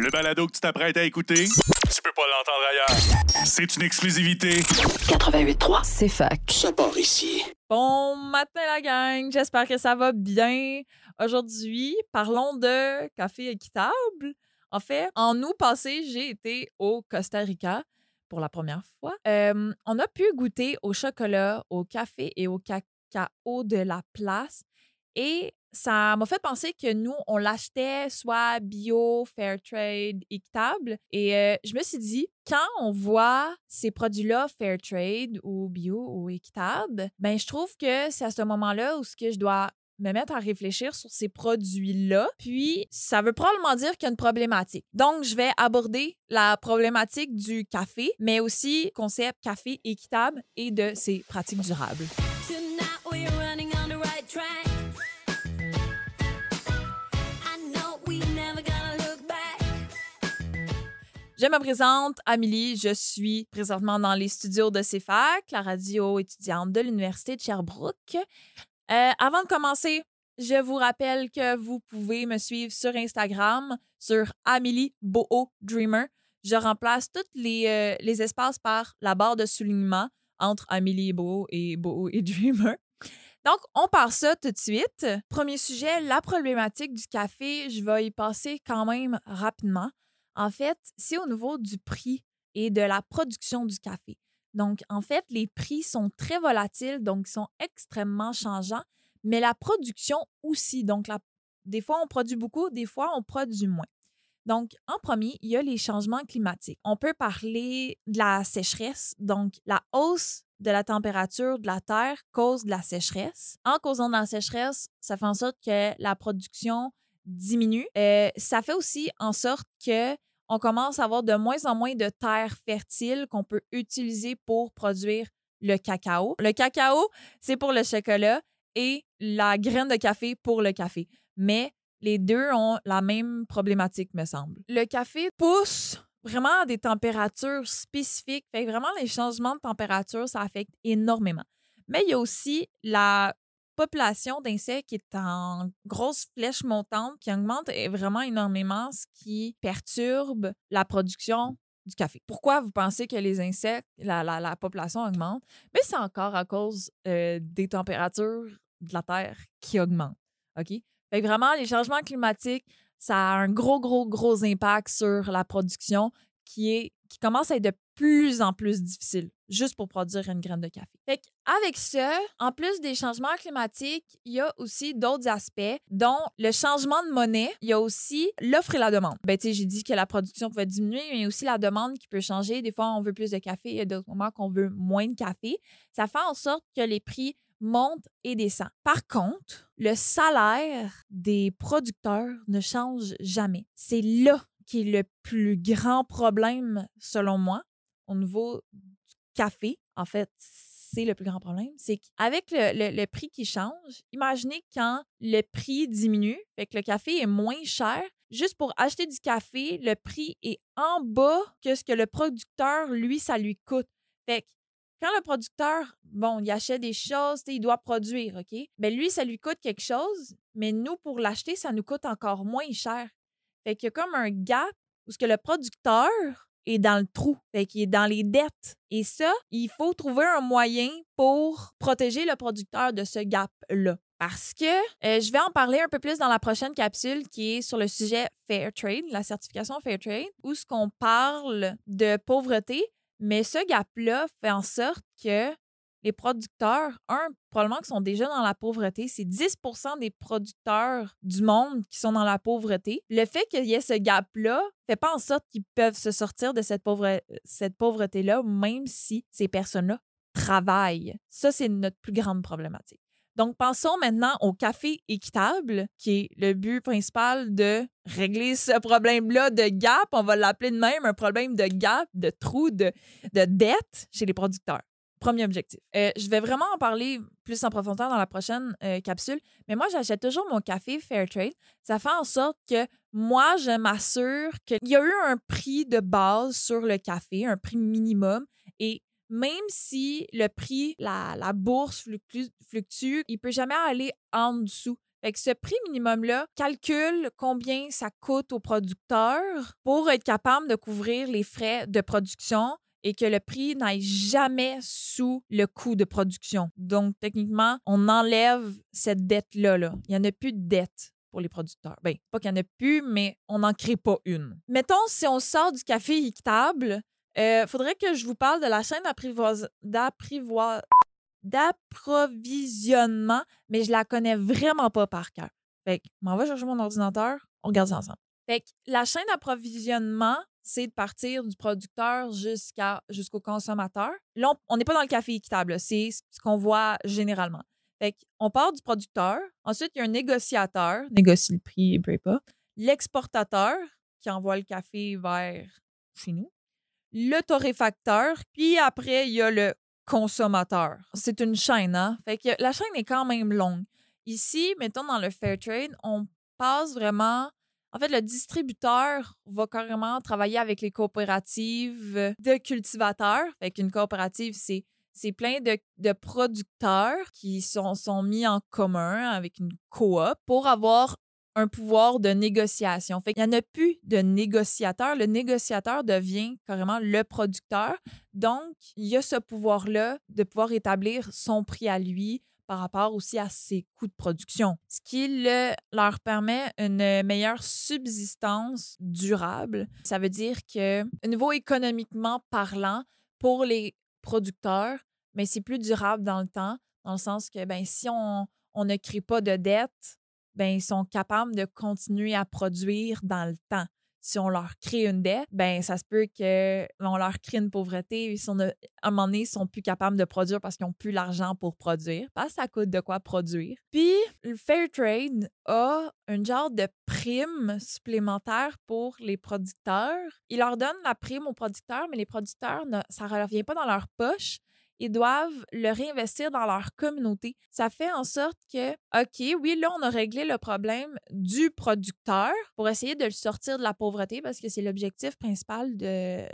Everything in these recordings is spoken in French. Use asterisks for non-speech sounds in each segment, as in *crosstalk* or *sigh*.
Le balado que tu t'apprêtes à écouter, tu peux pas l'entendre ailleurs. C'est une exclusivité. 88.3, c'est fac. Ça part ici. Bon matin la gang, j'espère que ça va bien. Aujourd'hui, parlons de café équitable. En fait, en août passé, j'ai été au Costa Rica pour la première fois. Euh, on a pu goûter au chocolat, au café et au cacao de la place. Et ça m'a fait penser que nous, on l'achetait soit bio, fair trade, équitable. Et je me suis dit, quand on voit ces produits-là fair trade ou bio ou équitable, ben je trouve que c'est à ce moment-là où ce que je dois me mettre à réfléchir sur ces produits-là. Puis, ça veut probablement dire qu'il y a une problématique. Donc, je vais aborder la problématique du café, mais aussi concept café équitable et de ses pratiques durables. Je me présente, Amélie. Je suis présentement dans les studios de CFAC, la radio étudiante de l'Université de Sherbrooke. Euh, avant de commencer, je vous rappelle que vous pouvez me suivre sur Instagram, sur Amélie Boho Dreamer. Je remplace tous les, euh, les espaces par la barre de soulignement entre Amélie Boho et Boho et *laughs* Dreamer. Donc, on part ça tout de suite. Premier sujet, la problématique du café. Je vais y passer quand même rapidement. En fait, c'est au niveau du prix et de la production du café. Donc, en fait, les prix sont très volatiles, donc ils sont extrêmement changeants, mais la production aussi. Donc, des fois, on produit beaucoup, des fois, on produit moins. Donc, en premier, il y a les changements climatiques. On peut parler de la sécheresse, donc la hausse de la température de la Terre cause de la sécheresse. En causant de la sécheresse, ça fait en sorte que la production diminue. Euh, ça fait aussi en sorte que on commence à avoir de moins en moins de terres fertiles qu'on peut utiliser pour produire le cacao. Le cacao, c'est pour le chocolat et la graine de café pour le café. Mais les deux ont la même problématique, me semble. Le café pousse vraiment à des températures spécifiques. Fait vraiment, les changements de température, ça affecte énormément. Mais il y a aussi la population d'insectes qui est en grosse flèche montante, qui augmente vraiment énormément, ce qui perturbe la production du café. Pourquoi vous pensez que les insectes, la, la, population augmente? Mais c'est encore à cause euh, des températures de la Terre qui augmentent. OK? Fait vraiment, les changements climatiques, ça a un gros, gros, gros impact sur la production qui, est, qui commence à être de plus en plus difficile juste pour produire une graine de café. Fait avec ça, en plus des changements climatiques, il y a aussi d'autres aspects, dont le changement de monnaie. Il y a aussi l'offre et la demande. Ben, tu sais, j'ai dit que la production pouvait diminuer, mais il y a aussi la demande qui peut changer. Des fois, on veut plus de café, il y a d'autres moments qu'on veut moins de café. Ça fait en sorte que les prix montent et descendent. Par contre, le salaire des producteurs ne change jamais. C'est là qui est le plus grand problème, selon moi, au niveau café, en fait, c'est le plus grand problème, c'est qu'avec le, prix qui change, imaginez quand le prix diminue, fait que le café est moins cher, juste pour acheter du café, le prix est en bas que ce que le producteur, lui, ça lui coûte. Fait que quand le producteur, bon, il achète des choses, il doit produire, OK? Mais ben, lui, ça lui coûte quelque chose, mais nous, pour l'acheter, ça nous coûte encore moins cher. Fait qu'il y a comme un gap où ce que le producteur est dans le trou, fait qu'il est dans les dettes. Et ça, il faut trouver un moyen pour protéger le producteur de ce gap-là. Parce que euh, je vais en parler un peu plus dans la prochaine capsule qui est sur le sujet Fair Trade, la certification Fair Trade, où ce qu'on parle de pauvreté, mais ce gap-là fait en sorte que les producteurs, un, probablement qui sont déjà dans la pauvreté, c'est 10 des producteurs du monde qui sont dans la pauvreté. Le fait qu'il y ait ce gap-là fait pas en sorte qu'ils peuvent se sortir de cette, pauvre, cette pauvreté-là, même si ces personnes-là travaillent. Ça, c'est notre plus grande problématique. Donc, pensons maintenant au café équitable, qui est le but principal de régler ce problème-là de gap. On va l'appeler de même un problème de gap, de trou, de dette chez les producteurs. Premier objectif. Euh, je vais vraiment en parler plus en profondeur dans la prochaine euh, capsule, mais moi, j'achète toujours mon café Fairtrade. Ça fait en sorte que moi, je m'assure qu'il y a eu un prix de base sur le café, un prix minimum, et même si le prix, la, la bourse fluctue, fluctue, il peut jamais aller en dessous Fait ce prix minimum-là calcule combien ça coûte au producteur pour être capable de couvrir les frais de production et que le prix n'aille jamais sous le coût de production. Donc, techniquement, on enlève cette dette-là. Là. Il n'y en a plus de dette pour les producteurs. Bien, pas qu'il n'y en a plus, mais on n'en crée pas une. Mettons, si on sort du café équitable, il euh, faudrait que je vous parle de la chaîne d'approvisionnement, mais je la connais vraiment pas par cœur. Fait que, m'en va chercher mon ordinateur, on regarde ça ensemble. Fait que la chaîne d'approvisionnement, c'est de partir du producteur jusqu'au consommateur. Là, on n'est pas dans le café équitable, c'est ce qu'on voit généralement. Fait on part du producteur, ensuite il y a un négociateur, négocie le prix, et pas, l'exportateur qui envoie le café vers chez nous, le torréfacteur, puis après il y a le consommateur. C'est une chaîne, hein? Fait que la chaîne est quand même longue. Ici, mettons dans le fair trade, on passe vraiment en fait, le distributeur va carrément travailler avec les coopératives de cultivateurs. Fait qu'une coopérative, c'est c'est plein de, de, producteurs qui sont, sont mis en commun avec une coop pour avoir un pouvoir de négociation. Fait qu'il n'y en a plus de négociateur. Le négociateur devient carrément le producteur. Donc, il y a ce pouvoir-là de pouvoir établir son prix à lui, par rapport aussi à ses coûts de production, ce qui leur permet une meilleure subsistance durable. Ça veut dire que, au niveau économiquement parlant, pour les producteurs, mais c'est plus durable dans le temps, dans le sens que ben, si on, on ne crée pas de dette, ben, ils sont capables de continuer à produire dans le temps si on leur crée une dette, ben ça se peut qu'on leur crée une pauvreté. Sont, à un moment donné, ils sont plus capables de produire parce qu'ils n'ont plus l'argent pour produire. Parce que ça coûte de quoi produire. Puis, le Fair Trade a un genre de prime supplémentaire pour les producteurs. Il leur donne la prime aux producteurs, mais les producteurs, ça ne revient pas dans leur poche ils doivent le réinvestir dans leur communauté. Ça fait en sorte que, OK, oui, là, on a réglé le problème du producteur pour essayer de le sortir de la pauvreté parce que c'est l'objectif principal de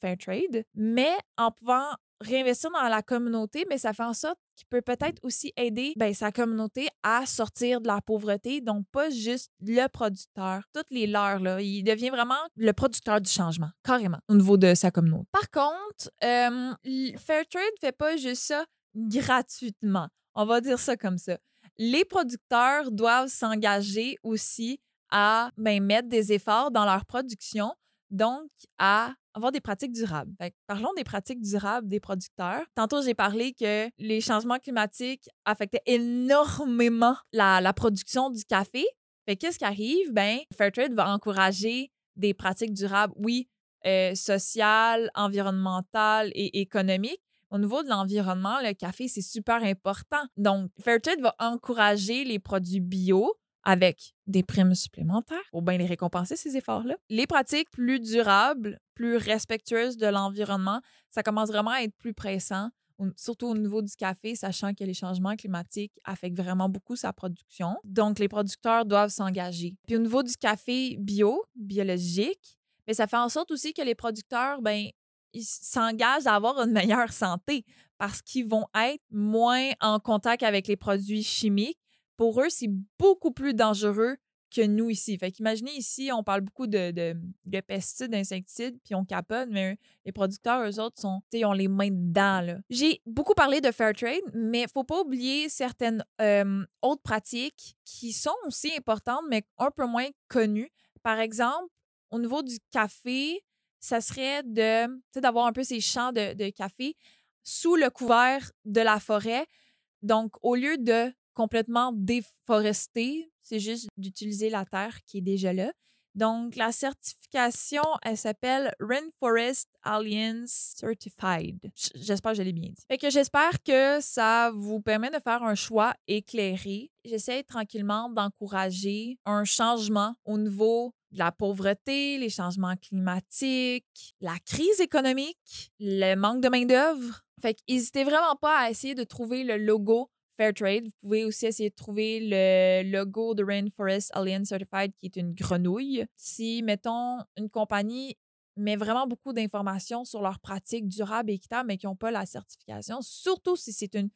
Fair Trade, mais en pouvant réinvestir dans la communauté, mais ça fait en sorte qu'il peut peut-être aussi aider ben, sa communauté à sortir de la pauvreté, donc pas juste le producteur, toutes les leurs, là. Il devient vraiment le producteur du changement, carrément, au niveau de sa communauté. Par contre, Fairtrade fait pas juste ça gratuitement. On va dire ça comme ça. Les producteurs doivent s'engager aussi à ben, mettre des efforts dans leur production, donc à avoir des pratiques durables. parlons des pratiques durables des producteurs. Tantôt, j'ai parlé que les changements climatiques affectaient énormément la, production du café. Fait qu'est-ce qui arrive? Ben, Fairtrade va encourager des pratiques durables, oui, euh, sociales, environnementales et économiques. Au niveau de l'environnement, le café, c'est super important. Donc, Fairtrade va encourager les produits bio, avec des primes supplémentaires pour bien les récompenser, ces efforts-là. Les pratiques plus durables, plus respectueuses de l'environnement, ça commence vraiment à être plus pressant, surtout au niveau du café, sachant que les changements climatiques affectent vraiment beaucoup sa production. Donc, les producteurs doivent s'engager. Puis au niveau du café bio, biologique, mais ça fait en sorte aussi que les producteurs, ben, ils s'engagent à avoir une meilleure santé parce qu'ils vont être moins en contact avec les produits chimiques pour eux, c'est beaucoup plus dangereux que nous ici. Fait qu'imaginez ici, on parle beaucoup de, de, pesticides, d'insecticides, puis on capote, mais les producteurs, eux autres, sont, ont les mains dedans. J'ai beaucoup parlé de fair trade, mais faut pas oublier certaines autres pratiques qui sont aussi importantes, mais un peu moins connues. Par exemple, au niveau du café, ça serait de d'avoir un peu ces champs de, de café sous le couvert de la forêt. Donc, au lieu de complètement déforesté. C'est juste d'utiliser la terre qui est déjà là. Donc, la certification, elle s'appelle Rainforest Alliance Certified. J'espère que je l'ai bien dit. Fait que j'espère que ça vous permet de faire un choix éclairé. J'essaie tranquillement d'encourager un changement au niveau de la pauvreté, les changements climatiques, la crise économique, le manque de main-d'œuvre. Fait vraiment pas à essayer de trouver le logo Fairtrade. Vous pouvez aussi essayer de trouver le logo de Rainforest Alliance Certified qui est une grenouille. Si, mettons, une compagnie met vraiment beaucoup d'informations sur leurs pratiques durables et équitables, mais qui n'ont pas la certification, surtout si c'est une,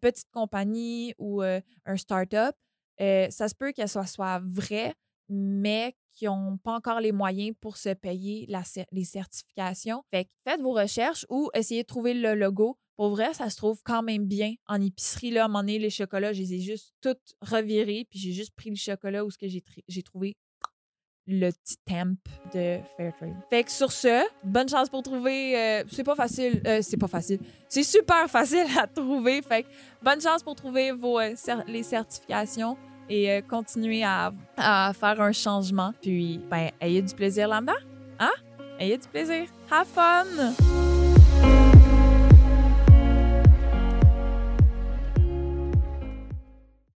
petite compagnie ou euh, un start-up, euh, ça se peut qu'elles soient, soient vraies, mais qui n'ont pas encore les moyens pour se payer la, les certifications. Fait que faites vos recherches ou essayez de trouver le logo. Pour vrai, ça se trouve quand même bien en épicerie. Là, à un moment donné, les chocolats, je les ai juste toutes revirés, puis j'ai juste pris le chocolat où ce que j'ai trouvé le petit temp de Fairtrade. Fait que sur ce, bonne chance pour trouver. Euh, c'est pas facile. Euh, c'est pas facile. C'est super facile à trouver. Fait que bonne chance pour trouver vos, euh, les certifications et continuer à, à, faire un changement. Puis, ben, ayez du plaisir là-dedans. Hein? Ayez du plaisir. Have fun!